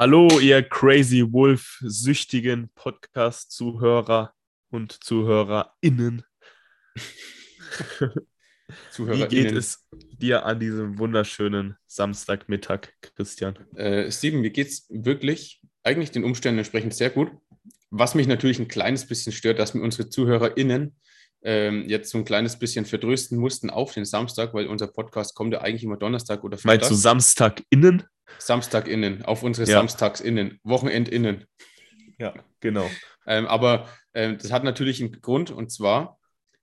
Hallo, ihr Crazy Wolf-süchtigen Podcast-Zuhörer und ZuhörerInnen. Wie geht es dir an diesem wunderschönen Samstagmittag, Christian? Äh, Steven, mir geht es wirklich eigentlich den Umständen entsprechend sehr gut. Was mich natürlich ein kleines bisschen stört, dass mir unsere ZuhörerInnen ähm, jetzt so ein kleines bisschen verdrösten mussten auf den Samstag, weil unser Podcast kommt ja eigentlich immer Donnerstag oder Freitag. Meinst du SamstagInnen? SamstagInnen, auf unsere ja. SamstagsInnen, WochenendInnen. Ja, genau. Ähm, aber ähm, das hat natürlich einen Grund und zwar,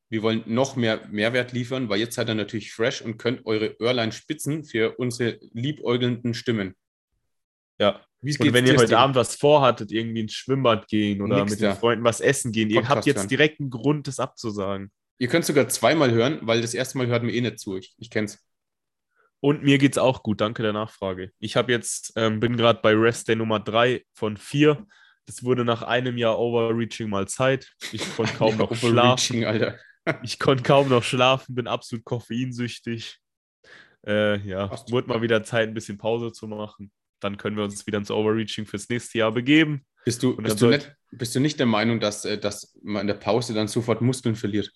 wir wollen noch mehr Mehrwert liefern, weil jetzt seid ihr natürlich fresh und könnt eure Öhrlein spitzen für unsere liebäugelnden Stimmen. Ja. Und wenn ihr heute Abend was vorhattet, irgendwie ins Schwimmbad gehen oder Nix mit den Freunden was essen gehen, Podcast ihr habt jetzt hören. direkt einen Grund, das abzusagen. Ihr könnt sogar zweimal hören, weil das erste Mal hört mir eh nicht zu. Ich, ich kenn's. Und mir geht's auch gut, danke der Nachfrage. Ich habe jetzt, ähm, bin gerade bei Rest Day Nummer 3 von 4. Das wurde nach einem Jahr Overreaching mal Zeit. Ich konnte kaum noch schlafen. Alter. ich konnte kaum noch schlafen, bin absolut koffeinsüchtig. Äh, ja, wurde mal wieder Zeit, ein bisschen Pause zu machen dann können wir uns wieder ins Overreaching fürs nächste Jahr begeben. Bist du, bist du, nicht, bist du nicht der Meinung, dass, äh, dass man in der Pause dann sofort Muskeln verliert?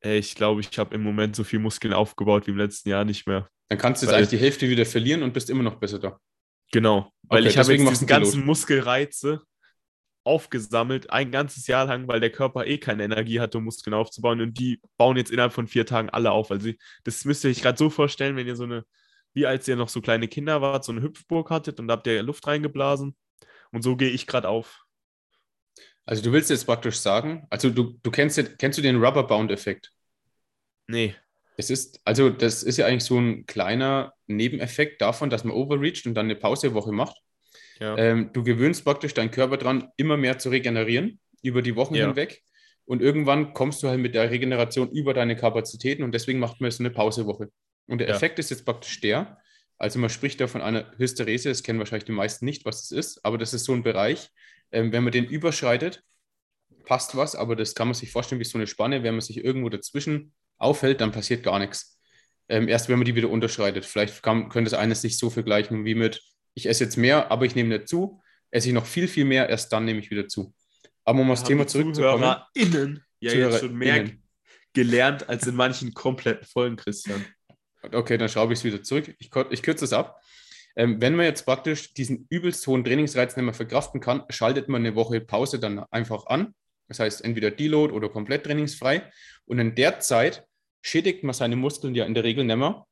Ich glaube, ich habe im Moment so viel Muskeln aufgebaut wie im letzten Jahr nicht mehr. Dann kannst du jetzt weil, eigentlich die Hälfte wieder verlieren und bist immer noch besser da. Genau, weil okay, ich habe jetzt diesen ganzen Muskelreize aufgesammelt, ein ganzes Jahr lang, weil der Körper eh keine Energie hatte, um Muskeln aufzubauen und die bauen jetzt innerhalb von vier Tagen alle auf. Also das müsst ihr euch gerade so vorstellen, wenn ihr so eine wie als ihr noch so kleine Kinder wart, so eine Hüpfburg hattet und da habt ihr Luft reingeblasen. Und so gehe ich gerade auf. Also du willst jetzt praktisch sagen, also du, du kennst, kennst du den Rubber-Bound-Effekt? Nee. Es ist, also das ist ja eigentlich so ein kleiner Nebeneffekt davon, dass man overreacht und dann eine Pausewoche macht. Ja. Ähm, du gewöhnst praktisch deinen Körper dran, immer mehr zu regenerieren über die Wochen ja. hinweg. Und irgendwann kommst du halt mit der Regeneration über deine Kapazitäten und deswegen macht man jetzt eine Pausewoche. Und der ja. Effekt ist jetzt praktisch der, also man spricht da von einer Hysterese, das kennen wahrscheinlich die meisten nicht, was es ist, aber das ist so ein Bereich, ähm, wenn man den überschreitet, passt was, aber das kann man sich vorstellen wie so eine Spanne, wenn man sich irgendwo dazwischen aufhält, dann passiert gar nichts. Ähm, erst wenn man die wieder unterschreitet. Vielleicht kann, könnte es eines sich so vergleichen wie mit, ich esse jetzt mehr, aber ich nehme nicht zu, esse ich noch viel, viel mehr, erst dann nehme ich wieder zu. Aber um aufs Thema zurückzukommen. Innen ja jetzt schon mehr gelernt als in manchen kompletten Folgen, Christian. Okay, dann schraube ich es wieder zurück. Ich, ich kürze es ab. Ähm, wenn man jetzt praktisch diesen übelst hohen Trainingsreiz nicht mehr verkraften kann, schaltet man eine Woche Pause dann einfach an. Das heißt, entweder Deload oder komplett trainingsfrei. Und in der Zeit schädigt man seine Muskeln ja in der Regel nicht mehr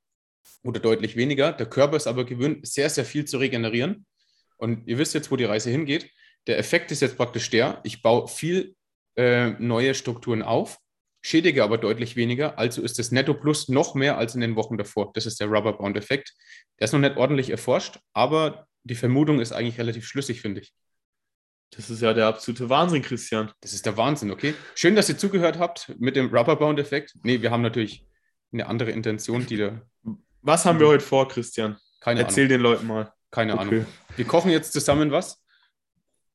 oder deutlich weniger. Der Körper ist aber gewöhnt, sehr, sehr viel zu regenerieren. Und ihr wisst jetzt, wo die Reise hingeht. Der Effekt ist jetzt praktisch der, ich baue viel äh, neue Strukturen auf schädige aber deutlich weniger. Also ist das Netto Plus noch mehr als in den Wochen davor. Das ist der Rubber-Bound-Effekt. Der ist noch nicht ordentlich erforscht, aber die Vermutung ist eigentlich relativ schlüssig, finde ich. Das ist ja der absolute Wahnsinn, Christian. Das ist der Wahnsinn, okay? Schön, dass ihr zugehört habt mit dem Rubber-Bound-Effekt. Nee, wir haben natürlich eine andere Intention, die da. Was haben wir heute vor, Christian? Keine Erzähl Ahnung. den Leuten mal. Keine okay. Ahnung. Wir kochen jetzt zusammen was.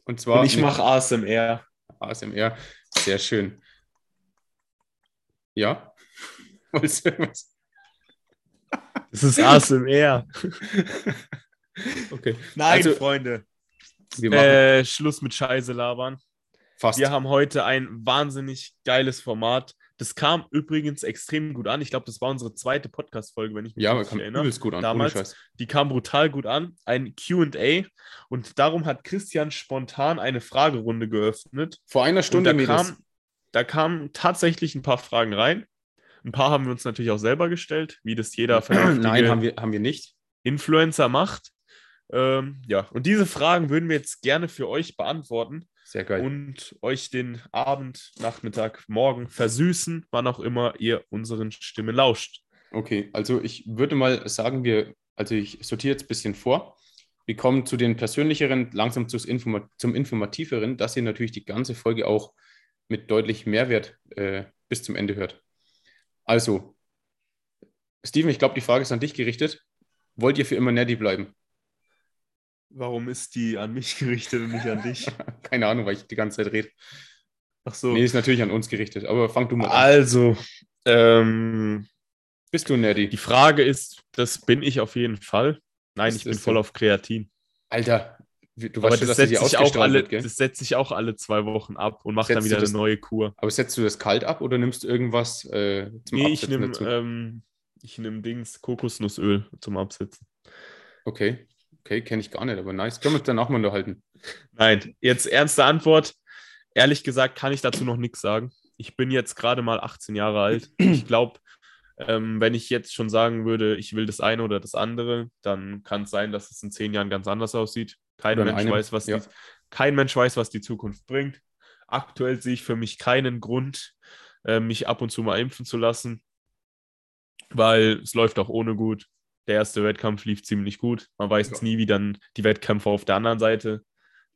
Und zwar. Und ich mache ASMR. ASMR, sehr schön. Ja? Wolltest du was? Das ist ASMR. okay. Nein, also, Freunde. Äh, Schluss mit Scheiße labern. Fast. Wir haben heute ein wahnsinnig geiles Format. Das kam übrigens extrem gut an. Ich glaube, das war unsere zweite Podcast-Folge, wenn ich mich ja, richtig erinnere. Ja, gut an. Damals. Die kam brutal gut an. Ein QA. Und darum hat Christian spontan eine Fragerunde geöffnet. Vor einer Stunde. Und da kam, da kamen tatsächlich ein paar Fragen rein. Ein paar haben wir uns natürlich auch selber gestellt, wie das jeder Nein, haben wir, haben wir nicht. Influencer macht. Ähm, ja, und diese Fragen würden wir jetzt gerne für euch beantworten. Sehr geil. Und euch den Abend, Nachmittag, Morgen versüßen, wann auch immer ihr unseren Stimmen lauscht. Okay, also ich würde mal sagen, wir, also ich sortiere jetzt ein bisschen vor. Wir kommen zu den persönlicheren, langsam zum, zum informativeren, dass ihr natürlich die ganze Folge auch mit deutlich Mehrwert äh, bis zum Ende hört. Also, Steven, ich glaube, die Frage ist an dich gerichtet. Wollt ihr für immer Neddy bleiben? Warum ist die an mich gerichtet und nicht an dich? Keine Ahnung, weil ich die ganze Zeit rede. Ach so. Nee, ist natürlich an uns gerichtet, aber fang du mal an. Also, ähm, bist du Neddy? Die Frage ist, das bin ich auf jeden Fall. Nein, ist, ich bin voll auf Kreatin. Alter, du weißt schon, dass setzt sich auch alle, wird, Das setzt sich auch alle zwei Wochen ab und macht setzt dann wieder das, eine neue Kur. Aber setzt du das kalt ab oder nimmst du irgendwas äh, zum nee, Absetzen ich nehme ähm, ich nehm Dings Kokosnussöl zum Absetzen. Okay, okay, kenne ich gar nicht, aber nice. Können wir uns dann auch mal unterhalten. Nein, jetzt ernste Antwort. Ehrlich gesagt kann ich dazu noch nichts sagen. Ich bin jetzt gerade mal 18 Jahre alt. Ich glaube, ähm, wenn ich jetzt schon sagen würde, ich will das eine oder das andere, dann kann es sein, dass es in zehn Jahren ganz anders aussieht. Kein Mensch, einem, weiß, was ja. die, kein Mensch weiß, was die Zukunft bringt. Aktuell sehe ich für mich keinen Grund, äh, mich ab und zu mal impfen zu lassen, weil es läuft auch ohne gut. Der erste Wettkampf lief ziemlich gut. Man weiß ja. nie, wie dann die Wettkämpfe auf der anderen Seite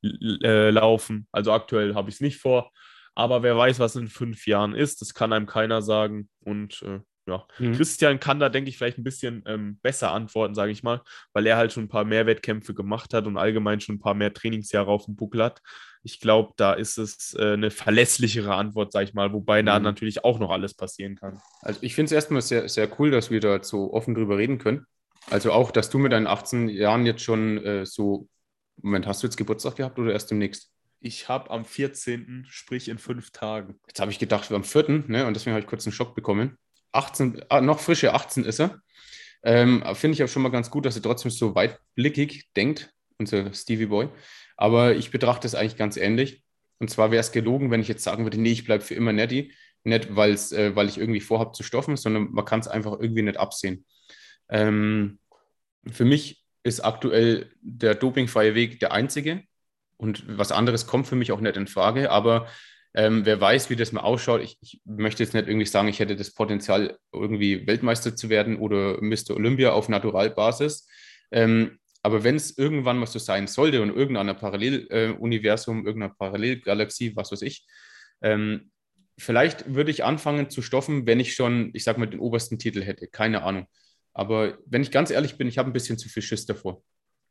äh, laufen. Also aktuell habe ich es nicht vor. Aber wer weiß, was in fünf Jahren ist, das kann einem keiner sagen. Und äh, ja, mhm. Christian kann da, denke ich, vielleicht ein bisschen ähm, besser antworten, sage ich mal, weil er halt schon ein paar mehr Wettkämpfe gemacht hat und allgemein schon ein paar mehr Trainingsjahre auf dem Buckel hat. Ich glaube, da ist es äh, eine verlässlichere Antwort, sage ich mal, wobei mhm. da natürlich auch noch alles passieren kann. Also ich finde es erstmal sehr, sehr cool, dass wir da so offen drüber reden können. Also auch, dass du mit deinen 18 Jahren jetzt schon äh, so, Moment, hast du jetzt Geburtstag gehabt oder erst demnächst? Ich habe am 14., sprich in fünf Tagen. Jetzt habe ich gedacht, wir am 4., ne? und deswegen habe ich kurz einen Schock bekommen. 18, ah, noch frische 18 ist er. Ähm, Finde ich auch schon mal ganz gut, dass er trotzdem so weitblickig denkt, unser Stevie Boy. Aber ich betrachte es eigentlich ganz ähnlich. Und zwar wäre es gelogen, wenn ich jetzt sagen würde, nee, ich bleibe für immer netty. Nicht, äh, weil ich irgendwie vorhabe zu stoffen, sondern man kann es einfach irgendwie nicht absehen. Ähm, für mich ist aktuell der dopingfreie Weg der einzige. Und was anderes kommt für mich auch nicht in Frage. Aber ähm, wer weiß, wie das mal ausschaut. Ich, ich, möchte jetzt nicht irgendwie sagen, ich hätte das Potenzial, irgendwie Weltmeister zu werden oder Mr. Olympia auf Naturalbasis. Ähm, aber wenn es irgendwann mal so sein sollte und irgendeiner Paralleluniversum, äh, irgendeiner Parallelgalaxie, was weiß ich, ähm, vielleicht würde ich anfangen zu stoffen, wenn ich schon, ich sag mal, den obersten Titel hätte. Keine Ahnung. Aber wenn ich ganz ehrlich bin, ich habe ein bisschen zu viel Schiss davor.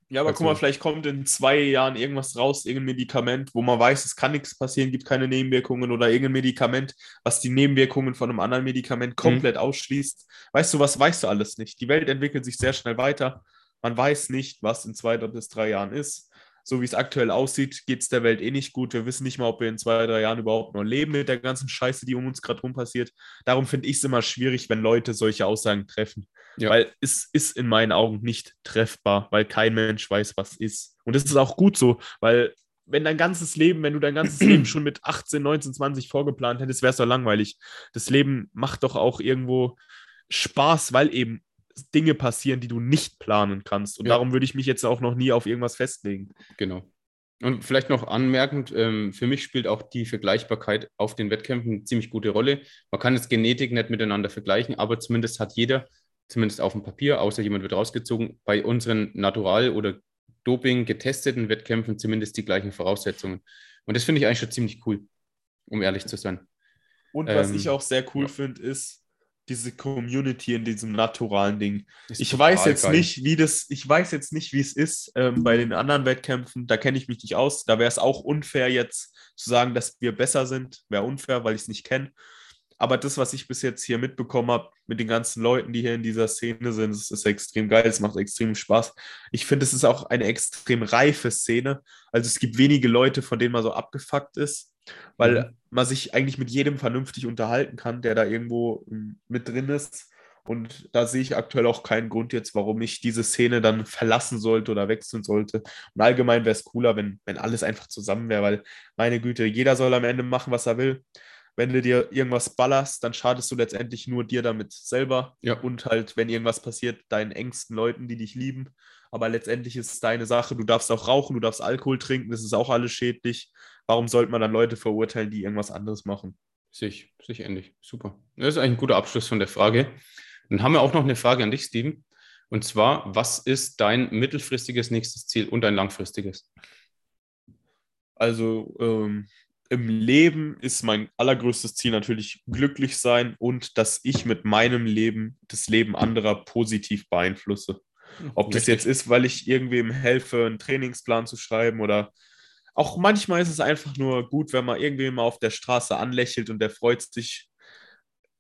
Ja, aber also, guck mal, vielleicht kommt in zwei Jahren irgendwas raus, irgendein Medikament, wo man weiß, es kann nichts passieren, gibt keine Nebenwirkungen oder irgendein Medikament, was die Nebenwirkungen von einem anderen Medikament mhm. komplett ausschließt. Weißt du, was weißt du alles nicht? Die Welt entwickelt sich sehr schnell weiter. Man weiß nicht, was in zwei bis drei Jahren ist. So wie es aktuell aussieht, geht es der Welt eh nicht gut. Wir wissen nicht mal, ob wir in zwei, drei Jahren überhaupt noch leben mit der ganzen Scheiße, die um uns gerade rum passiert. Darum finde ich es immer schwierig, wenn Leute solche Aussagen treffen. Ja. Weil es ist in meinen Augen nicht treffbar, weil kein Mensch weiß, was ist. Und das ist auch gut so, weil wenn dein ganzes Leben, wenn du dein ganzes Leben schon mit 18, 19, 20 vorgeplant hättest, wäre es doch langweilig. Das Leben macht doch auch irgendwo Spaß, weil eben Dinge passieren, die du nicht planen kannst. Und ja. darum würde ich mich jetzt auch noch nie auf irgendwas festlegen. Genau. Und vielleicht noch anmerkend, ähm, für mich spielt auch die Vergleichbarkeit auf den Wettkämpfen eine ziemlich gute Rolle. Man kann jetzt Genetik nicht miteinander vergleichen, aber zumindest hat jeder zumindest auf dem Papier, außer jemand wird rausgezogen, bei unseren Natural- oder Doping getesteten Wettkämpfen zumindest die gleichen Voraussetzungen. Und das finde ich eigentlich schon ziemlich cool, um ehrlich zu sein. Und was ähm, ich auch sehr cool ja. finde, ist diese Community in diesem naturalen Ding. Ich weiß jetzt geil. nicht, wie das, ich weiß jetzt nicht, wie es ist ähm, bei den anderen Wettkämpfen. Da kenne ich mich nicht aus. Da wäre es auch unfair, jetzt zu sagen, dass wir besser sind. Wäre unfair, weil ich es nicht kenne. Aber das, was ich bis jetzt hier mitbekommen habe, mit den ganzen Leuten, die hier in dieser Szene sind, das ist extrem geil, es macht extrem Spaß. Ich finde, es ist auch eine extrem reife Szene. Also es gibt wenige Leute, von denen man so abgefuckt ist, weil mhm. man sich eigentlich mit jedem vernünftig unterhalten kann, der da irgendwo ähm, mit drin ist. Und da sehe ich aktuell auch keinen Grund jetzt, warum ich diese Szene dann verlassen sollte oder wechseln sollte. Und allgemein wäre es cooler, wenn, wenn alles einfach zusammen wäre, weil meine Güte, jeder soll am Ende machen, was er will wenn du dir irgendwas ballerst, dann schadest du letztendlich nur dir damit selber ja. und halt, wenn irgendwas passiert, deinen engsten Leuten, die dich lieben. Aber letztendlich ist es deine Sache. Du darfst auch rauchen, du darfst Alkohol trinken, das ist auch alles schädlich. Warum sollte man dann Leute verurteilen, die irgendwas anderes machen? Sich, sich ähnlich. Super. Das ist eigentlich ein guter Abschluss von der Frage. Dann haben wir auch noch eine Frage an dich, Steven. Und zwar, was ist dein mittelfristiges nächstes Ziel und dein langfristiges? Also, ähm, im Leben ist mein allergrößtes Ziel natürlich glücklich sein und dass ich mit meinem Leben das Leben anderer positiv beeinflusse. Ob das jetzt ist, weil ich irgendwem helfe, einen Trainingsplan zu schreiben oder auch manchmal ist es einfach nur gut, wenn man irgendwem mal auf der Straße anlächelt und der freut sich.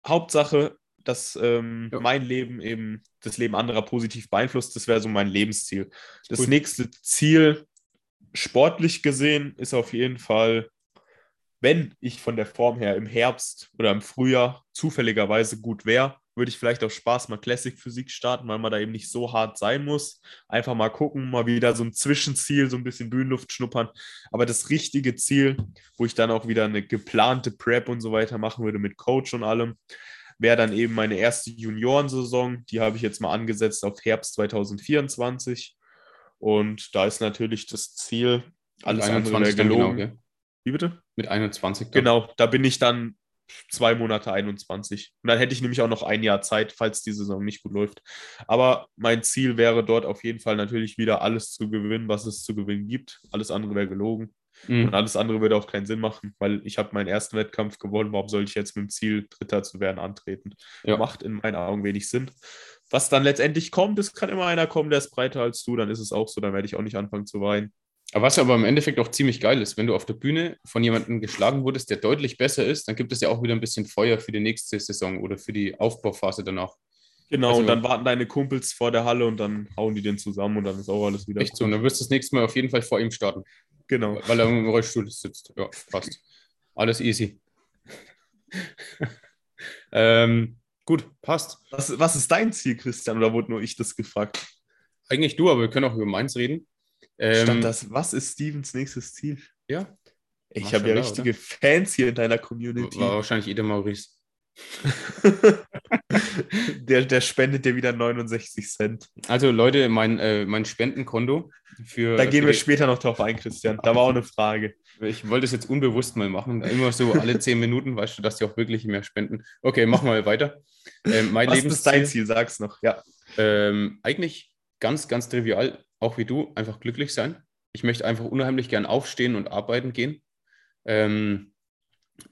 Hauptsache, dass ähm, ja. mein Leben eben das Leben anderer positiv beeinflusst. Das wäre so mein Lebensziel. Das cool. nächste Ziel, sportlich gesehen, ist auf jeden Fall, wenn ich von der Form her im Herbst oder im Frühjahr zufälligerweise gut wäre, würde ich vielleicht auch Spaß mal Classic Physik starten, weil man da eben nicht so hart sein muss. Einfach mal gucken, mal wieder so ein Zwischenziel, so ein bisschen Bühnenluft schnuppern. Aber das richtige Ziel, wo ich dann auch wieder eine geplante Prep und so weiter machen würde mit Coach und allem, wäre dann eben meine erste Juniorensaison. Die habe ich jetzt mal angesetzt auf Herbst 2024. Und da ist natürlich das Ziel, alles andere wäre gelogen. Genau, Wie bitte? Mit 21. Dann. Genau, da bin ich dann zwei Monate 21. Und dann hätte ich nämlich auch noch ein Jahr Zeit, falls die Saison nicht gut läuft. Aber mein Ziel wäre dort auf jeden Fall natürlich wieder alles zu gewinnen, was es zu gewinnen gibt. Alles andere wäre gelogen. Mhm. Und alles andere würde auch keinen Sinn machen, weil ich habe meinen ersten Wettkampf gewonnen. Warum soll ich jetzt mit dem Ziel, Dritter zu werden, antreten? Ja. Macht in meinen Augen wenig Sinn. Was dann letztendlich kommt, es kann immer einer kommen, der ist breiter als du, dann ist es auch so, dann werde ich auch nicht anfangen zu weinen. Was aber im Endeffekt auch ziemlich geil ist, wenn du auf der Bühne von jemandem geschlagen wurdest, der deutlich besser ist, dann gibt es ja auch wieder ein bisschen Feuer für die nächste Saison oder für die Aufbauphase danach. Genau, also, und dann warten deine Kumpels vor der Halle und dann hauen die den zusammen und dann ist auch alles wieder. Echt so, und dann wirst du das nächste Mal auf jeden Fall vor ihm starten. Genau. Weil er im Rollstuhl sitzt. Ja, passt. Alles easy. ähm, gut, passt. Was, was ist dein Ziel, Christian? Oder wurde nur ich das gefragt? Eigentlich du, aber wir können auch über meins reden. Ähm, Stand das, was ist Stevens nächstes Ziel? Ja. Ich habe ja richtige oder? Fans hier in deiner Community. War wahrscheinlich Ede Maurice. der, der spendet dir wieder 69 Cent. Also Leute, mein, äh, mein Spendenkonto für. Da gehen wir später noch drauf ein, Christian. Da war auch eine Frage. Ich wollte es jetzt unbewusst mal machen. Immer so alle 10 Minuten, weißt du, dass die auch wirklich mehr spenden. Okay, machen wir weiter. Ähm, mein Was ist dein Ziel? Sag's noch, ja. Ähm, eigentlich ganz, ganz trivial, auch wie du, einfach glücklich sein. Ich möchte einfach unheimlich gern aufstehen und arbeiten gehen. Ähm,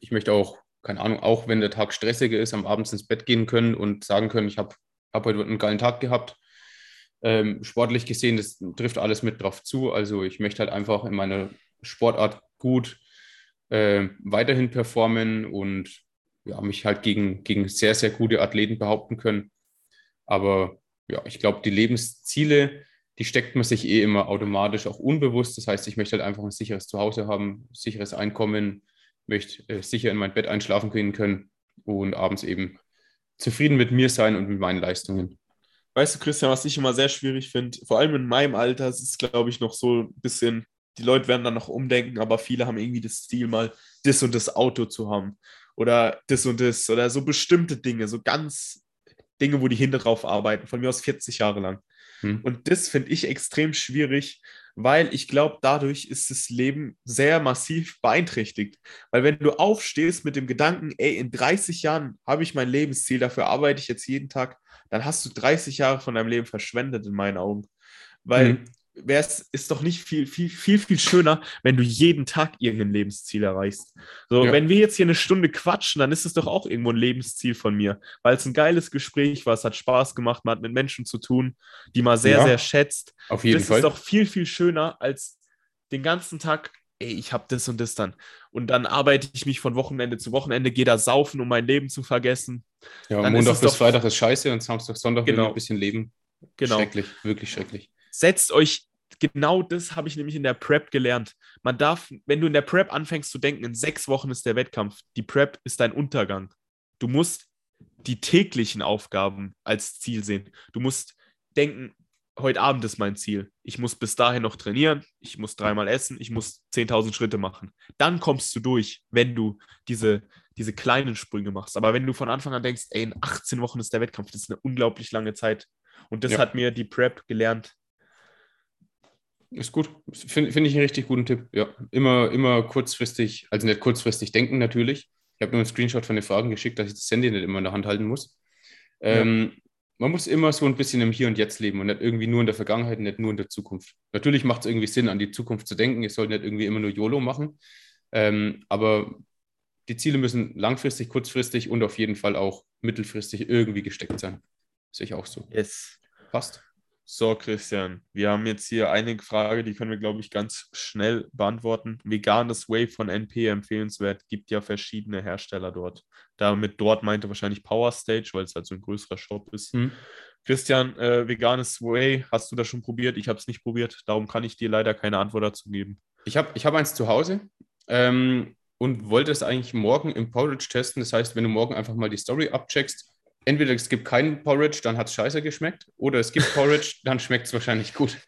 ich möchte auch keine Ahnung, auch wenn der Tag stressiger ist, am Abend ins Bett gehen können und sagen können, ich habe hab heute einen geilen Tag gehabt. Ähm, sportlich gesehen, das trifft alles mit drauf zu. Also ich möchte halt einfach in meiner Sportart gut äh, weiterhin performen und ja, mich halt gegen, gegen sehr, sehr gute Athleten behaupten können. Aber ja, ich glaube, die Lebensziele, die steckt man sich eh immer automatisch auch unbewusst. Das heißt, ich möchte halt einfach ein sicheres Zuhause haben, sicheres Einkommen, möchte äh, sicher in mein Bett einschlafen gehen können und abends eben zufrieden mit mir sein und mit meinen Leistungen. Weißt du, Christian, was ich immer sehr schwierig finde, vor allem in meinem Alter, ist es, glaube ich, noch so ein bisschen, die Leute werden dann noch umdenken, aber viele haben irgendwie das Ziel, mal das und das Auto zu haben oder das und das oder so bestimmte Dinge, so ganz Dinge, wo die hinter drauf arbeiten, von mir aus 40 Jahre lang. Hm. Und das finde ich extrem schwierig, weil ich glaube, dadurch ist das Leben sehr massiv beeinträchtigt. Weil wenn du aufstehst mit dem Gedanken, ey, in 30 Jahren habe ich mein Lebensziel, dafür arbeite ich jetzt jeden Tag, dann hast du 30 Jahre von deinem Leben verschwendet in meinen Augen. Weil mhm es ist doch nicht viel, viel, viel, viel schöner, wenn du jeden Tag irgendein Lebensziel erreichst. So, ja. wenn wir jetzt hier eine Stunde quatschen, dann ist es doch auch irgendwo ein Lebensziel von mir, weil es ein geiles Gespräch war, es hat Spaß gemacht, man hat mit Menschen zu tun, die man sehr, ja, sehr schätzt. Auf jeden das Fall. ist doch viel, viel schöner, als den ganzen Tag, ey, ich habe das und das dann. Und dann arbeite ich mich von Wochenende zu Wochenende, gehe da saufen, um mein Leben zu vergessen. Ja, Montag bis doch, Freitag ist scheiße und Samstag, Sonntag genau. ein bisschen leben. Genau. Schrecklich, wirklich schrecklich setzt euch, genau das habe ich nämlich in der Prep gelernt. Man darf, wenn du in der Prep anfängst zu denken, in sechs Wochen ist der Wettkampf, die Prep ist dein Untergang. Du musst die täglichen Aufgaben als Ziel sehen. Du musst denken, heute Abend ist mein Ziel. Ich muss bis dahin noch trainieren, ich muss dreimal essen, ich muss 10.000 Schritte machen. Dann kommst du durch, wenn du diese, diese kleinen Sprünge machst. Aber wenn du von Anfang an denkst, ey, in 18 Wochen ist der Wettkampf, das ist eine unglaublich lange Zeit. Und das ja. hat mir die Prep gelernt, ist gut. Finde find ich einen richtig guten Tipp. Ja, immer, immer kurzfristig, also nicht kurzfristig denken natürlich. Ich habe nur einen Screenshot von den Fragen geschickt, dass ich das Handy nicht immer in der Hand halten muss. Ähm, Man muss immer so ein bisschen im Hier und Jetzt leben und nicht irgendwie nur in der Vergangenheit, nicht nur in der Zukunft. Natürlich macht es irgendwie Sinn, an die Zukunft zu denken. Ihr sollt nicht irgendwie immer nur YOLO machen. Ähm, aber die Ziele müssen langfristig, kurzfristig und auf jeden Fall auch mittelfristig irgendwie gesteckt sein. Sehe ich auch so. Yes. Passt. So, Christian, wir haben jetzt hier eine Frage, die können wir, glaube ich, ganz schnell beantworten. Veganes Wave von NP empfehlenswert, gibt ja verschiedene Hersteller dort. Damit dort meinte wahrscheinlich Power Stage, weil es halt so ein größerer Shop ist. Hm. Christian, äh, veganes Whey, hast du das schon probiert? Ich habe es nicht probiert, darum kann ich dir leider keine Antwort dazu geben. Ich habe ich hab eins zu Hause ähm, und wollte es eigentlich morgen im Porridge testen. Das heißt, wenn du morgen einfach mal die Story abcheckst, entweder es gibt keinen Porridge, dann hat es scheiße geschmeckt, oder es gibt Porridge, dann schmeckt es wahrscheinlich gut.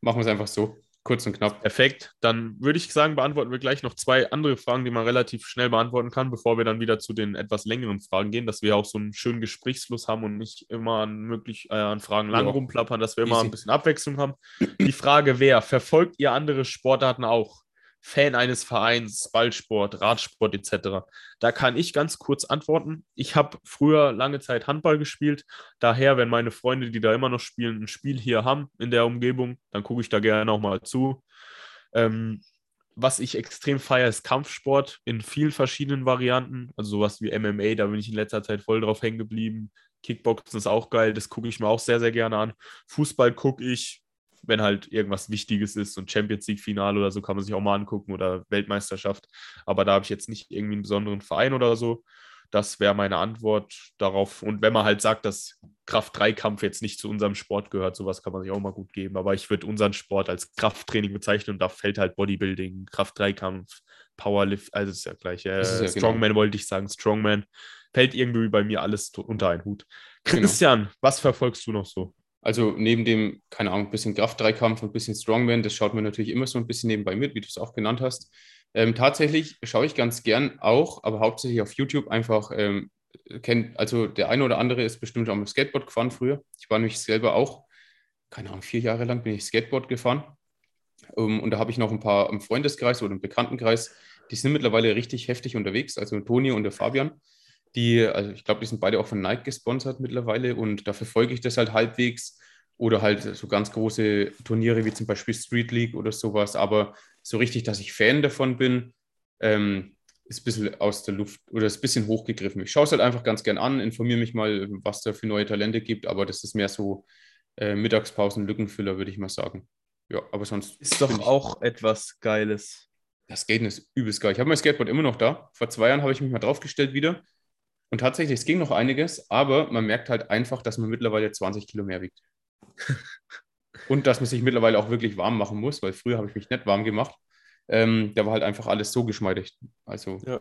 Machen wir es einfach so. Kurz und knapp. Perfekt. Dann würde ich sagen, beantworten wir gleich noch zwei andere Fragen, die man relativ schnell beantworten kann, bevor wir dann wieder zu den etwas längeren Fragen gehen, dass wir auch so einen schönen Gesprächsfluss haben und nicht immer an, möglich, äh, an Fragen lang ja. rumplappern, dass wir immer ein bisschen Abwechslung haben. Die Frage, wer verfolgt ihr andere Sportarten auch? Fan eines Vereins, Ballsport, Radsport etc. Da kann ich ganz kurz antworten. Ich habe früher lange Zeit Handball gespielt. Daher, wenn meine Freunde, die da immer noch spielen, ein Spiel hier haben in der Umgebung, dann gucke ich da gerne auch mal zu. Ähm, was ich extrem feiere, ist Kampfsport in vielen verschiedenen Varianten. Also sowas wie MMA, da bin ich in letzter Zeit voll drauf hängen geblieben. Kickboxen ist auch geil, das gucke ich mir auch sehr, sehr gerne an. Fußball gucke ich, wenn halt irgendwas Wichtiges ist und Champions League-Finale oder so kann man sich auch mal angucken oder Weltmeisterschaft. Aber da habe ich jetzt nicht irgendwie einen besonderen Verein oder so. Das wäre meine Antwort darauf. Und wenn man halt sagt, dass Kraft-3-Kampf jetzt nicht zu unserem Sport gehört, sowas kann man sich auch mal gut geben. Aber ich würde unseren Sport als Krafttraining bezeichnen und da fällt halt Bodybuilding, Kraft-3-Kampf, Powerlift, also ist ja gleich. Äh, ja Strongman genau. wollte ich sagen, Strongman. Fällt irgendwie bei mir alles unter einen Hut. Genau. Christian, genau. was verfolgst du noch so? Also neben dem, keine Ahnung, ein bisschen Kraft-Dreikampf und ein bisschen Strongman, das schaut man natürlich immer so ein bisschen nebenbei mit, wie du es auch genannt hast. Ähm, tatsächlich schaue ich ganz gern auch, aber hauptsächlich auf YouTube einfach, ähm, kennt, also der eine oder andere ist bestimmt auch mit Skateboard gefahren früher. Ich war nämlich selber auch, keine Ahnung, vier Jahre lang bin ich Skateboard gefahren. Um, ähm, und da habe ich noch ein paar im Freundeskreis oder im Bekanntenkreis, die sind mittlerweile richtig heftig unterwegs, also Toni und der Fabian. Die, also ich glaube, die sind beide auch von Nike gesponsert mittlerweile und da verfolge ich das halt halbwegs. Oder halt so ganz große Turniere wie zum Beispiel Street League oder sowas. Aber so richtig, dass ich Fan davon bin, ähm, ist ein bisschen aus der Luft oder ist ein bisschen hochgegriffen. Ich schaue es halt einfach ganz gern an, informiere mich mal, was da für neue Talente gibt, aber das ist mehr so äh, Mittagspausen, Lückenfüller, würde ich mal sagen. Ja, aber sonst. Ist doch auch etwas Geiles. Das Skaten ist übelst geil. Ich habe mein Skateboard immer noch da. Vor zwei Jahren habe ich mich mal draufgestellt wieder. Und tatsächlich, es ging noch einiges, aber man merkt halt einfach, dass man mittlerweile 20 Kilo mehr wiegt. Und dass man sich mittlerweile auch wirklich warm machen muss, weil früher habe ich mich nicht warm gemacht. Ähm, da war halt einfach alles so geschmeidig. Also ja.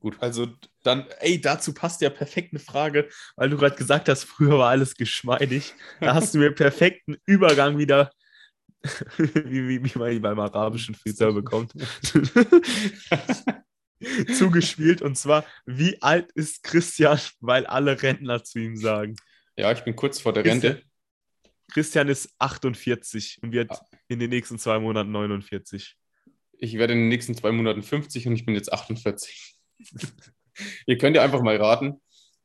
gut. Also dann, ey, dazu passt ja perfekt eine Frage, weil du gerade gesagt hast, früher war alles geschmeidig. Da hast du mir perfekten Übergang wieder, wie, wie, wie man ihn beim arabischen Friseur bekommt. zugespielt. Und zwar, wie alt ist Christian, weil alle Rentner zu ihm sagen. Ja, ich bin kurz vor der Rente. Christian ist 48 und wird ah. in den nächsten zwei Monaten 49. Ich werde in den nächsten zwei Monaten 50 und ich bin jetzt 48. Ihr könnt ja einfach mal raten.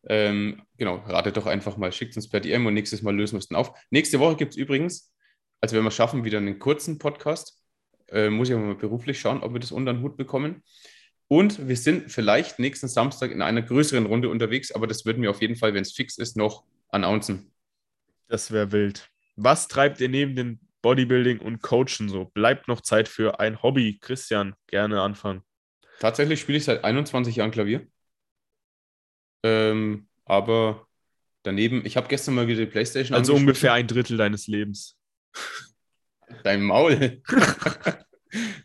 Ähm, genau, ratet doch einfach mal, schickt uns per DM und nächstes Mal lösen wir es dann auf. Nächste Woche gibt es übrigens, also wenn wir schaffen, wieder einen kurzen Podcast. Äh, muss ich aber mal beruflich schauen, ob wir das unter den Hut bekommen. Und wir sind vielleicht nächsten Samstag in einer größeren Runde unterwegs, aber das würden wir auf jeden Fall, wenn es fix ist, noch announcen. Das wäre wild. Was treibt ihr neben dem Bodybuilding und Coachen so? Bleibt noch Zeit für ein Hobby? Christian, gerne anfangen. Tatsächlich spiele ich seit 21 Jahren Klavier. Ähm, aber daneben, ich habe gestern mal wieder die Playstation. Also ungefähr ein Drittel deines Lebens. Dein Maul.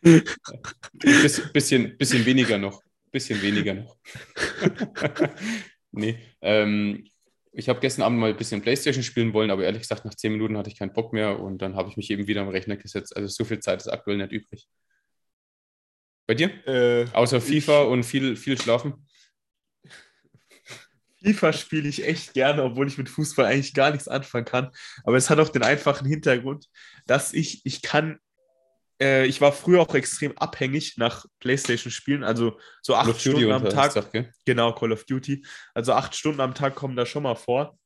Biss, bisschen, bisschen weniger noch. Bisschen weniger noch. nee. Ähm, ich habe gestern Abend mal ein bisschen Playstation spielen wollen, aber ehrlich gesagt, nach zehn Minuten hatte ich keinen Bock mehr und dann habe ich mich eben wieder am Rechner gesetzt. Also so viel Zeit ist aktuell nicht übrig. Bei dir? Äh, Außer FIFA und viel, viel Schlafen? FIFA spiele ich echt gerne, obwohl ich mit Fußball eigentlich gar nichts anfangen kann. Aber es hat auch den einfachen Hintergrund, dass ich, ich kann äh, ich war früher auch extrem abhängig nach PlayStation-Spielen, also so acht Stunden am Tag. Gesagt, okay? Genau, Call of Duty. Also acht Stunden am Tag kommen da schon mal vor.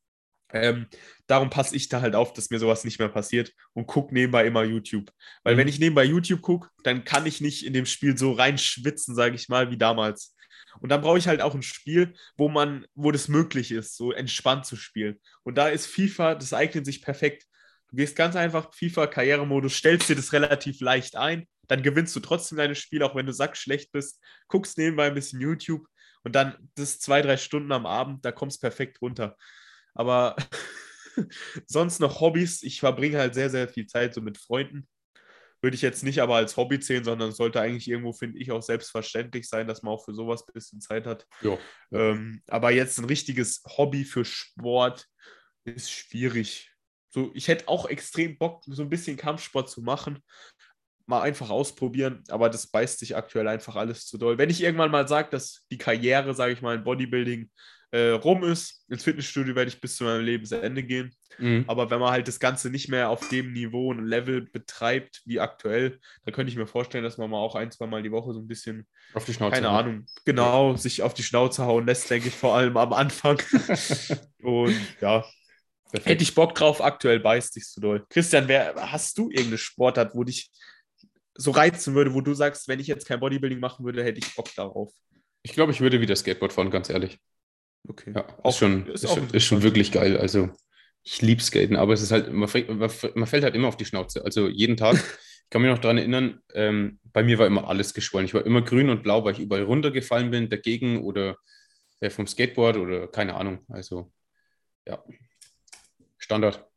Ähm, darum passe ich da halt auf, dass mir sowas nicht mehr passiert und gucke nebenbei immer YouTube. Weil mhm. wenn ich nebenbei YouTube gucke, dann kann ich nicht in dem Spiel so reinschwitzen, sage ich mal, wie damals. Und dann brauche ich halt auch ein Spiel, wo man, wo das möglich ist, so entspannt zu spielen. Und da ist FIFA, das eignet sich perfekt Du gehst ganz einfach FIFA-Karrieremodus, stellst dir das relativ leicht ein, dann gewinnst du trotzdem deine Spiele, auch wenn du sackschlecht bist, guckst nebenbei ein bisschen YouTube und dann das zwei, drei Stunden am Abend, da kommst perfekt runter. Aber sonst noch Hobbys. Ich verbringe halt sehr, sehr viel Zeit so mit Freunden. Würde ich jetzt nicht aber als Hobby zählen, sondern sollte eigentlich irgendwo, finde ich, auch selbstverständlich sein, dass man auch für sowas ein bisschen Zeit hat. Ja. Ähm, aber jetzt ein richtiges Hobby für Sport ist schwierig. So, ich hätte auch extrem Bock, so ein bisschen Kampfsport zu machen. Mal einfach ausprobieren, aber das beißt sich aktuell einfach alles zu doll. Wenn ich irgendwann mal sage, dass die Karriere, sage ich mal, in Bodybuilding äh, rum ist. Ins Fitnessstudio werde ich bis zu meinem Lebensende gehen. Mhm. Aber wenn man halt das Ganze nicht mehr auf dem Niveau und Level betreibt wie aktuell, dann könnte ich mir vorstellen, dass man mal auch ein, zwei Mal die Woche so ein bisschen, auf die Schnauze keine hauen. Ahnung, genau, sich auf die Schnauze hauen lässt, denke ich, vor allem am Anfang. und ja, Perfekt. Hätte ich Bock drauf, aktuell beißt dich so doll. Christian, wer, hast du irgendeine Sportart, wo dich so reizen würde, wo du sagst, wenn ich jetzt kein Bodybuilding machen würde, hätte ich Bock darauf? Ich glaube, ich würde wieder Skateboard fahren, ganz ehrlich. Okay. Ja, auch, ist, schon, ist, ist, schon, ist schon wirklich geil. Also ich liebe Skaten, aber es ist halt, man, man, fällt halt immer auf die Schnauze. Also jeden Tag. ich kann mich noch daran erinnern, ähm, bei mir war immer alles geschwollen. Ich war immer grün und blau, weil ich überall runtergefallen bin, dagegen oder äh, vom Skateboard oder keine Ahnung. Also ja, Standard.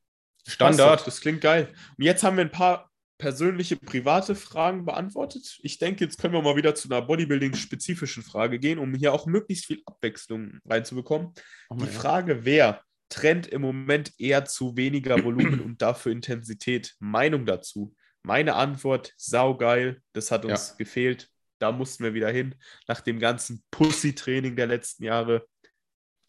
Standard. Das klingt geil. Und jetzt haben wir ein paar persönliche, private Fragen beantwortet. Ich denke, jetzt können wir mal wieder zu einer Bodybuilding-spezifischen Frage gehen, um hier auch möglichst viel Abwechslung reinzubekommen. Oh Die Frage, wer trennt im Moment eher zu weniger Volumen und dafür Intensität? Meinung dazu? Meine Antwort, saugeil, das hat uns ja. gefehlt. Da mussten wir wieder hin. Nach dem ganzen Pussy-Training der letzten Jahre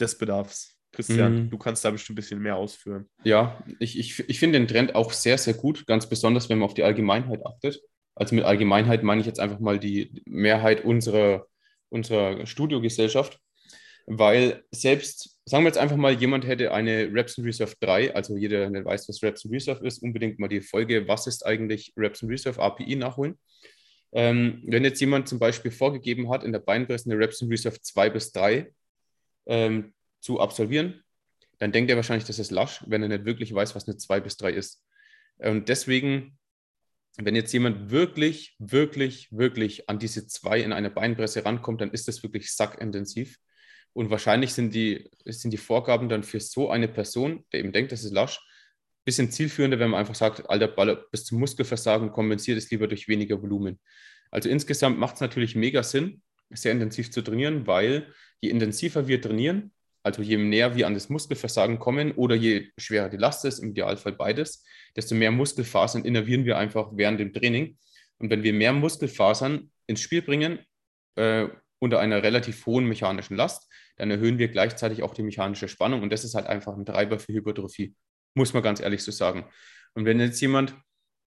des Bedarfs. Christian, mm. du kannst da bestimmt ein bisschen mehr ausführen. Ja, ich, ich, ich finde den Trend auch sehr, sehr gut, ganz besonders, wenn man auf die Allgemeinheit achtet. Also mit Allgemeinheit meine ich jetzt einfach mal die Mehrheit unserer, unserer Studiogesellschaft, weil selbst, sagen wir jetzt einfach mal, jemand hätte eine Reps Reserve 3, also jeder, der weiß, was Reps Reserve ist, unbedingt mal die Folge, was ist eigentlich Reps Reserve API nachholen. Ähm, wenn jetzt jemand zum Beispiel vorgegeben hat, in der Beinpresse eine Reps Reserve 2 bis 3, ähm, zu absolvieren, dann denkt er wahrscheinlich, das ist lasch, wenn er nicht wirklich weiß, was eine 2 bis 3 ist. Und deswegen, wenn jetzt jemand wirklich, wirklich, wirklich an diese 2 in einer Beinpresse rankommt, dann ist das wirklich sackintensiv. Und wahrscheinlich sind die, sind die Vorgaben dann für so eine Person, der eben denkt, das ist lasch, ein bisschen zielführender, wenn man einfach sagt, alter Baller, bis zum Muskelversagen kompensiert es lieber durch weniger Volumen. Also insgesamt macht es natürlich mega Sinn, sehr intensiv zu trainieren, weil je intensiver wir trainieren, also je näher wir an das Muskelversagen kommen oder je schwerer die Last ist, im Idealfall beides, desto mehr Muskelfasern innervieren wir einfach während dem Training. Und wenn wir mehr Muskelfasern ins Spiel bringen, äh, unter einer relativ hohen mechanischen Last, dann erhöhen wir gleichzeitig auch die mechanische Spannung. Und das ist halt einfach ein Treiber für Hypertrophie, muss man ganz ehrlich so sagen. Und wenn jetzt jemand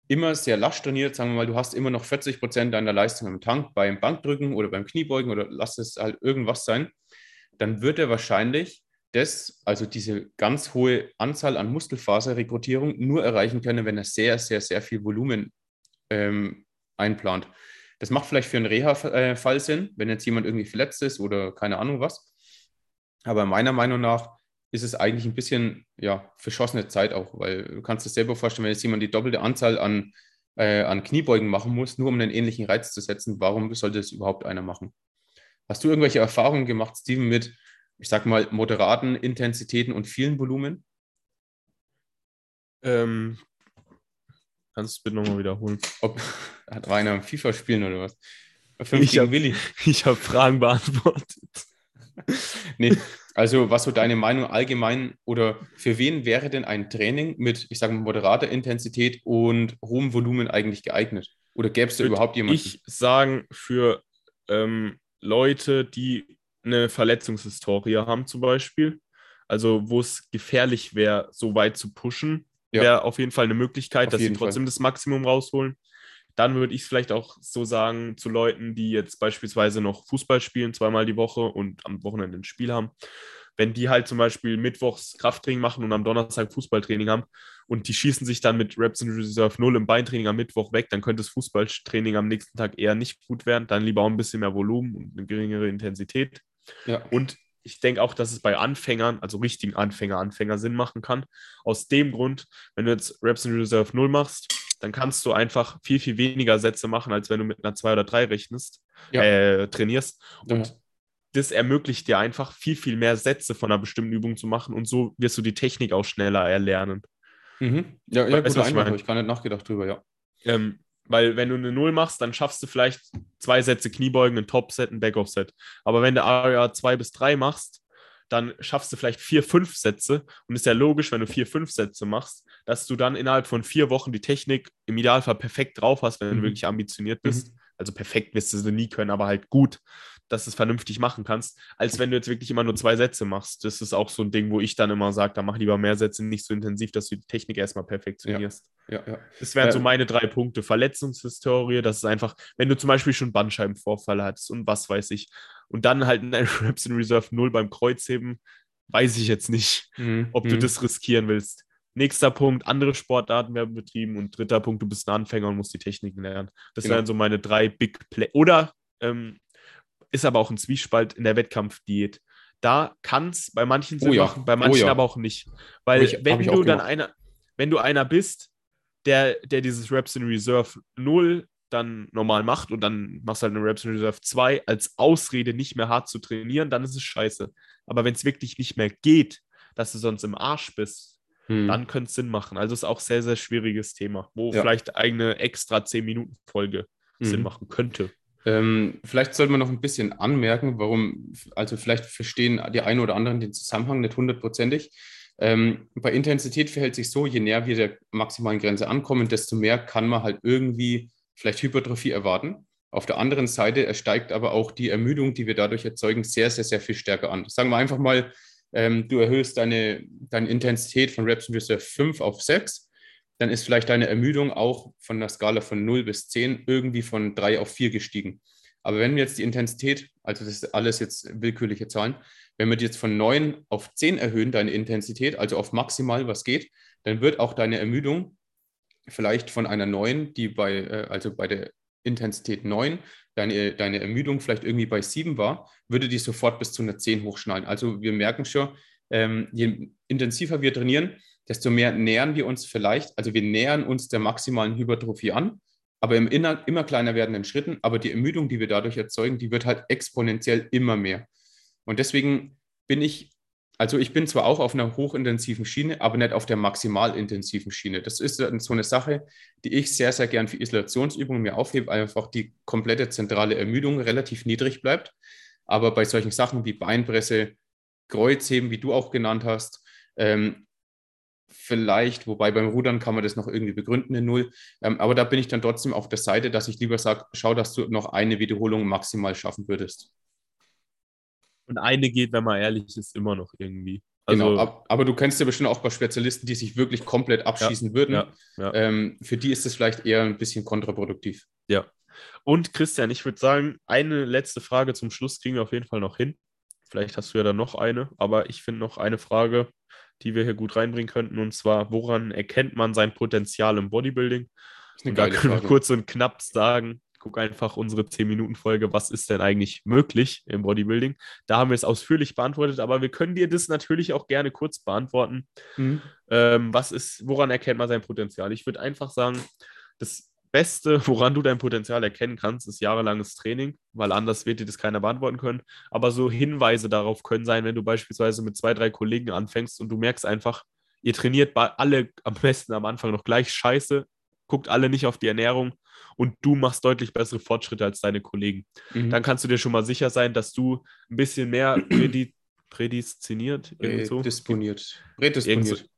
immer sehr lasch trainiert, sagen wir mal, du hast immer noch 40 Prozent deiner Leistung im Tank beim Bankdrücken oder beim Kniebeugen oder lass es halt irgendwas sein, dann wird er wahrscheinlich das, also diese ganz hohe Anzahl an Muskelfaserrekrutierung, nur erreichen können, wenn er sehr, sehr, sehr viel Volumen ähm, einplant. Das macht vielleicht für einen Reha-Fall Sinn, wenn jetzt jemand irgendwie verletzt ist oder keine Ahnung was. Aber meiner Meinung nach ist es eigentlich ein bisschen ja, verschossene Zeit auch, weil du kannst dir selber vorstellen, wenn jetzt jemand die doppelte Anzahl an, äh, an Kniebeugen machen muss, nur um einen ähnlichen Reiz zu setzen, warum sollte das überhaupt einer machen? Hast du irgendwelche Erfahrungen gemacht, Steven, mit, ich sag mal, moderaten Intensitäten und vielen Volumen? Ähm, kannst du es bitte nochmal wiederholen? Ob, hat Rainer am FIFA spielen oder was? ich habe hab Fragen beantwortet. nee, also was so deine Meinung allgemein oder für wen wäre denn ein Training mit, ich sage mal, moderater Intensität und hohem Volumen eigentlich geeignet? Oder gäbe es da überhaupt jemanden? Ich sagen, für ähm, Leute, die eine Verletzungshistorie haben, zum Beispiel. Also, wo es gefährlich wäre, so weit zu pushen, ja. wäre auf jeden Fall eine Möglichkeit, auf dass sie trotzdem Fall. das Maximum rausholen. Dann würde ich es vielleicht auch so sagen zu Leuten, die jetzt beispielsweise noch Fußball spielen, zweimal die Woche und am Wochenende ein Spiel haben wenn die halt zum Beispiel mittwochs Krafttraining machen und am Donnerstag Fußballtraining haben und die schießen sich dann mit Reps in Reserve 0 im Beintraining am Mittwoch weg, dann könnte das Fußballtraining am nächsten Tag eher nicht gut werden. Dann lieber auch ein bisschen mehr Volumen und eine geringere Intensität. Ja. Und ich denke auch, dass es bei Anfängern, also richtigen Anfänger, Anfänger Sinn machen kann. Aus dem Grund, wenn du jetzt Reps in Reserve 0 machst, dann kannst du einfach viel, viel weniger Sätze machen, als wenn du mit einer 2 oder 3 rechnest, ja. äh, trainierst. Und ja. das ermöglicht dir einfach viel, viel mehr Sätze von einer bestimmten Übung zu machen und so wirst du die Technik auch schneller erlernen. Mhm. Ja, ja weißt, gute Einwand, habe ich gar nicht nachgedacht drüber, ja. Ähm, weil wenn du eine Null machst, dann schaffst du vielleicht zwei Sätze Kniebeugen, ein Top-Set, ein Back-Off-Set. Aber wenn du ARA 2 bis 3 machst, dann schaffst du vielleicht vier, fünf Sätze. Und ist ja logisch, wenn du vier, fünf Sätze machst, dass du dann innerhalb von vier Wochen die Technik im Idealfall perfekt drauf hast, wenn mhm. du wirklich ambitioniert bist. Mhm. Also perfekt wirst du sie nie können, aber halt gut dass du es vernünftig machen kannst, als wenn du jetzt wirklich immer nur zwei Sätze machst. Das ist auch so ein Ding, wo ich dann immer sage, da mach lieber mehr Sätze, nicht so intensiv, dass du die Technik erstmal perfektionierst. Ja, ja, ja. Das wären äh, so meine drei Punkte. Verletzungshistorie, das ist einfach, wenn du zum Beispiel schon Bandscheibenvorfall hattest und was weiß ich, und dann halt ein Reps in Reserve 0 beim Kreuzheben, weiß ich jetzt nicht, mhm. ob du mhm. das riskieren willst. Nächster Punkt, andere Sportarten werden betrieben. Und dritter Punkt, du bist ein Anfänger und musst die Techniken lernen. Das genau. wären so meine drei Big Play. Oder ähm, ist aber auch ein Zwiespalt in der Wettkampfdiät. Da kann es bei manchen Sinn oh ja. machen, bei manchen oh ja. aber auch nicht. Weil ich, wenn du dann einer, wenn du einer bist, der, der dieses Reps in Reserve 0 dann normal macht und dann machst du halt eine Reps in Reserve 2 als Ausrede, nicht mehr hart zu trainieren, dann ist es scheiße. Aber wenn es wirklich nicht mehr geht, dass du sonst im Arsch bist, hm. dann könnte es Sinn machen. Also ist auch ein sehr, sehr schwieriges Thema, wo ja. vielleicht eine extra 10-Minuten-Folge mhm. Sinn machen könnte. Ähm, vielleicht sollte man noch ein bisschen anmerken, warum, also vielleicht verstehen die einen oder anderen den Zusammenhang nicht hundertprozentig. Ähm, bei Intensität verhält sich so, je näher wir der maximalen Grenze ankommen, desto mehr kann man halt irgendwie vielleicht Hypertrophie erwarten. Auf der anderen Seite steigt aber auch die Ermüdung, die wir dadurch erzeugen, sehr, sehr, sehr viel stärker an. Sagen wir einfach mal, ähm, du erhöhst deine, deine Intensität von Reps in Reserve 5 auf 6 dann ist vielleicht deine Ermüdung auch von der Skala von 0 bis 10 irgendwie von 3 auf 4 gestiegen. Aber wenn wir jetzt die Intensität, also das ist alles jetzt willkürliche Zahlen, wenn wir die jetzt von 9 auf 10 erhöhen, deine Intensität, also auf maximal, was geht, dann wird auch deine Ermüdung vielleicht von einer 9, die bei, äh, also bei der Intensität 9, deine, deine Ermüdung vielleicht irgendwie bei 7 war, würde die sofort bis zu einer 10 hochschnallen. Also wir merken schon, ähm, je intensiver wir trainieren, desto mehr nähern wir uns vielleicht, also wir nähern uns der maximalen Hypertrophie an, aber im immer, immer kleiner werdenden Schritten. Aber die Ermüdung, die wir dadurch erzeugen, die wird halt exponentiell immer mehr. Und deswegen bin ich, also ich bin zwar auch auf einer hochintensiven Schiene, aber nicht auf der maximal intensiven Schiene. Das ist so eine Sache, die ich sehr, sehr gern für Isolationsübungen mir aufhebe, einfach die komplette zentrale Ermüdung relativ niedrig bleibt. Aber bei solchen Sachen wie Beinpresse, Kreuzheben, wie du auch genannt hast, ähm, vielleicht, wobei beim Rudern kann man das noch irgendwie begründen in Null. Ähm, aber da bin ich dann trotzdem auf der Seite, dass ich lieber sage, schau, dass du noch eine Wiederholung maximal schaffen würdest. Und eine geht, wenn man ehrlich ist, immer noch irgendwie. Also, genau, ab, aber du kennst ja bestimmt auch bei Spezialisten, die sich wirklich komplett abschießen ja, würden. Ja, ja. Ähm, für die ist es vielleicht eher ein bisschen kontraproduktiv. Ja. Und Christian, ich würde sagen, eine letzte Frage zum Schluss kriegen wir auf jeden Fall noch hin. Vielleicht hast du ja dann noch eine, aber ich finde noch eine Frage, die wir hier gut reinbringen könnten. Und zwar, woran erkennt man sein Potenzial im Bodybuilding? Und da können Frage. wir kurz und knapp sagen, guck einfach unsere 10-Minuten-Folge, was ist denn eigentlich möglich im Bodybuilding? Da haben wir es ausführlich beantwortet, aber wir können dir das natürlich auch gerne kurz beantworten. Mhm. Ähm, was ist, woran erkennt man sein Potenzial? Ich würde einfach sagen, das Beste, woran du dein Potenzial erkennen kannst, ist jahrelanges Training, weil anders wird dir das keiner beantworten können. Aber so Hinweise darauf können sein, wenn du beispielsweise mit zwei, drei Kollegen anfängst und du merkst einfach, ihr trainiert alle am besten am Anfang noch gleich scheiße, guckt alle nicht auf die Ernährung und du machst deutlich bessere Fortschritte als deine Kollegen. Mhm. Dann kannst du dir schon mal sicher sein, dass du ein bisschen mehr prädestiniert, Prädisponiert. Prädisponiert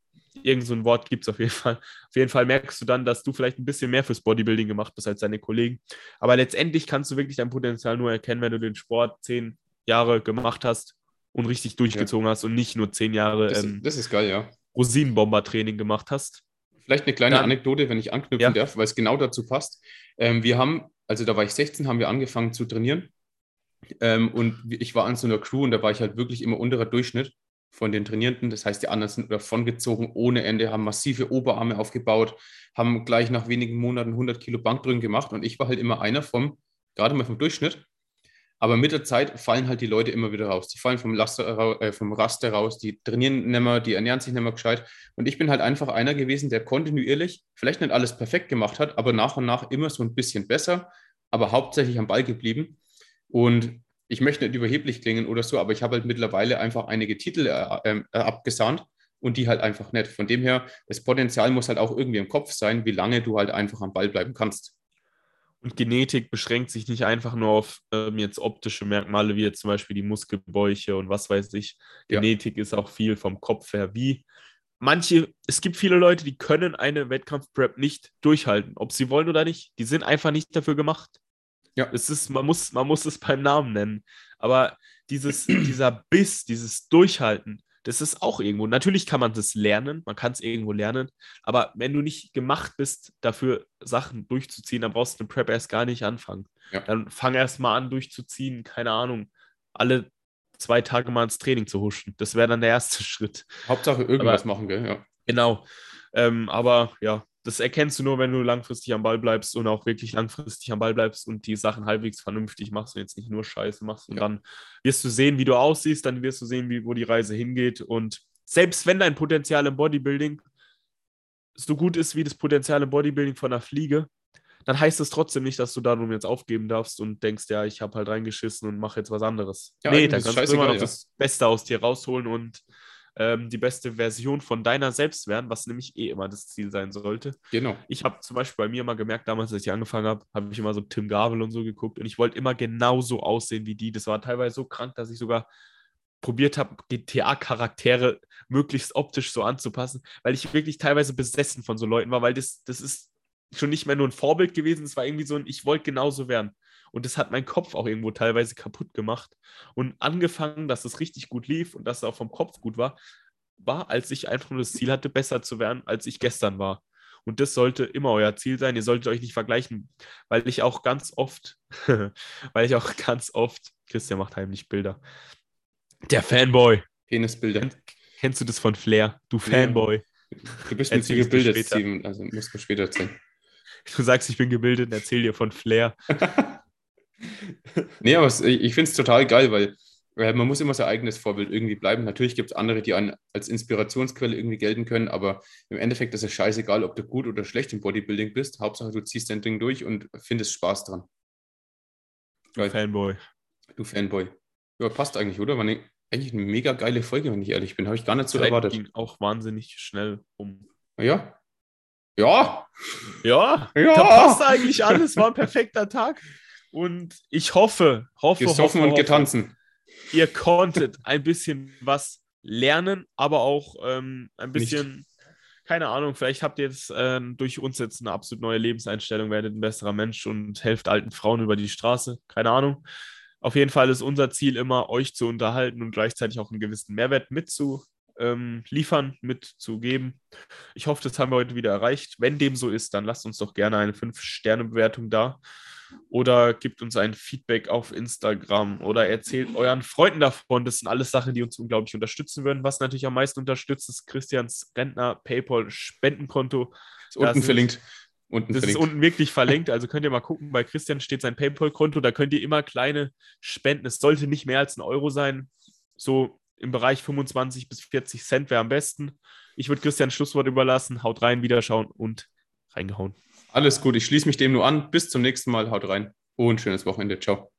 irgend so ein Wort gibt es auf jeden Fall. Auf jeden Fall merkst du dann, dass du vielleicht ein bisschen mehr fürs Bodybuilding gemacht bist als deine Kollegen. Aber letztendlich kannst du wirklich dein Potenzial nur erkennen, wenn du den Sport zehn Jahre gemacht hast und richtig durchgezogen ja. hast und nicht nur zehn Jahre das, ähm, das ist geil, ja. Rosinenbomber-Training gemacht hast. Vielleicht eine kleine dann, Anekdote, wenn ich anknüpfen ja. darf, weil es genau dazu passt. Ähm, wir haben, also da war ich 16, haben wir angefangen zu trainieren. Ähm, und ich war an so einer Crew und da war ich halt wirklich immer unterer Durchschnitt von den Trainierenden. Das heißt, die anderen sind davongezogen ohne Ende, haben massive Oberarme aufgebaut, haben gleich nach wenigen Monaten 100 Kilo Bankdrücken gemacht und ich war halt immer einer vom, gerade mal vom Durchschnitt. Aber mit der Zeit fallen halt die Leute immer wieder raus. Die fallen vom, Laster, äh, vom Raster raus, die trainieren nicht mehr, die ernähren sich nicht mehr gescheit. Und ich bin halt einfach einer gewesen, der kontinuierlich, vielleicht nicht alles perfekt gemacht hat, aber nach und nach immer so ein bisschen besser, aber hauptsächlich am Ball geblieben. Und ich möchte nicht überheblich klingen oder so, aber ich habe halt mittlerweile einfach einige Titel äh, ähm, äh, abgesahnt und die halt einfach nicht. Von dem her, das Potenzial muss halt auch irgendwie im Kopf sein, wie lange du halt einfach am Ball bleiben kannst. Und Genetik beschränkt sich nicht einfach nur auf ähm, jetzt optische Merkmale, wie jetzt zum Beispiel die Muskelbäuche und was weiß ich. Genetik ja. ist auch viel vom Kopf her. Wie manche, es gibt viele Leute, die können eine Wettkampfprep nicht durchhalten, ob sie wollen oder nicht. Die sind einfach nicht dafür gemacht. Ja. Es ist, man muss, man muss es beim Namen nennen. Aber dieses, dieser Biss, dieses Durchhalten, das ist auch irgendwo. Natürlich kann man das lernen, man kann es irgendwo lernen, aber wenn du nicht gemacht bist, dafür Sachen durchzuziehen, dann brauchst du eine Prep erst gar nicht anfangen. Ja. Dann fang erst mal an, durchzuziehen, keine Ahnung, alle zwei Tage mal ins Training zu huschen. Das wäre dann der erste Schritt. Hauptsache irgendwas aber, machen, gell? Ja. Genau. Ähm, aber ja, das erkennst du nur, wenn du langfristig am Ball bleibst und auch wirklich langfristig am Ball bleibst und die Sachen halbwegs vernünftig machst und jetzt nicht nur Scheiße machst. Und ja. dann wirst du sehen, wie du aussiehst, dann wirst du sehen, wie, wo die Reise hingeht. Und selbst wenn dein Potenzial im Bodybuilding so gut ist wie das Potenzial im Bodybuilding von einer Fliege, dann heißt es trotzdem nicht, dass du darum jetzt aufgeben darfst und denkst, ja, ich habe halt reingeschissen und mache jetzt was anderes. Ja, nee, dann kannst du immer noch ja. das Beste aus dir rausholen und ähm, die beste Version von deiner selbst werden, was nämlich eh immer das Ziel sein sollte. Genau. Ich habe zum Beispiel bei mir mal gemerkt, damals, als ich angefangen habe, habe ich immer so Tim Gavel und so geguckt und ich wollte immer genauso aussehen wie die. Das war teilweise so krank, dass ich sogar probiert habe, GTA-Charaktere möglichst optisch so anzupassen, weil ich wirklich teilweise besessen von so Leuten war, weil das, das ist schon nicht mehr nur ein Vorbild gewesen, es war irgendwie so ein, ich wollte genauso werden. Und das hat meinen Kopf auch irgendwo teilweise kaputt gemacht. Und angefangen, dass es richtig gut lief und dass es auch vom Kopf gut war, war, als ich einfach nur das Ziel hatte, besser zu werden, als ich gestern war. Und das sollte immer euer Ziel sein. Ihr solltet euch nicht vergleichen, weil ich auch ganz oft, weil ich auch ganz oft, Christian macht heimlich Bilder. Der Fanboy. Penisbilder. Kenn, kennst du das von Flair? Du Fanboy. Du bist zu gebildet, Steven, also musst du später erzählen. Du sagst, ich bin gebildet, erzähl dir von Flair. nee, aber ich finde es total geil, weil, weil man muss immer sein eigenes Vorbild irgendwie bleiben. Natürlich gibt es andere, die einen als Inspirationsquelle irgendwie gelten können, aber im Endeffekt ist es scheißegal, ob du gut oder schlecht im Bodybuilding bist. Hauptsache, du ziehst dein Ding durch und findest Spaß dran. Du Fanboy. Du Fanboy. Ja, passt eigentlich, oder? War eine, eigentlich eine mega geile Folge, wenn ich ehrlich bin. Habe ich gar nicht so Zeit erwartet. ging auch wahnsinnig schnell um. Ja. Ja. Ja. Ja. Da passt eigentlich alles. War ein perfekter Tag. Und ich hoffe, hoffe, hoffe, und getanzen. Ihr konntet ein bisschen was lernen, aber auch ähm, ein bisschen, Nicht. keine Ahnung, vielleicht habt ihr jetzt äh, durch uns jetzt eine absolut neue Lebenseinstellung, werdet ein besserer Mensch und helft alten Frauen über die Straße. Keine Ahnung. Auf jeden Fall ist unser Ziel immer, euch zu unterhalten und gleichzeitig auch einen gewissen Mehrwert mitzu ähm, liefern, mitzugeben. Ich hoffe, das haben wir heute wieder erreicht. Wenn dem so ist, dann lasst uns doch gerne eine 5-Sterne-Bewertung da oder gebt uns ein Feedback auf Instagram oder erzählt euren Freunden davon. Das sind alles Sachen, die uns unglaublich unterstützen würden. Was natürlich am meisten unterstützt, ist Christians Rentner PayPal Spendenkonto. Ist unten das verlinkt. Unten das verlinkt. ist unten wirklich verlinkt. Also könnt ihr mal gucken, bei Christian steht sein PayPal-Konto. Da könnt ihr immer kleine Spenden. Es sollte nicht mehr als ein Euro sein. So im Bereich 25 bis 40 Cent wäre am besten. Ich würde Christian Schlusswort überlassen. Haut rein, wiederschauen und reingehauen. Alles gut, ich schließe mich dem nur an. Bis zum nächsten Mal. Haut rein und schönes Wochenende. Ciao.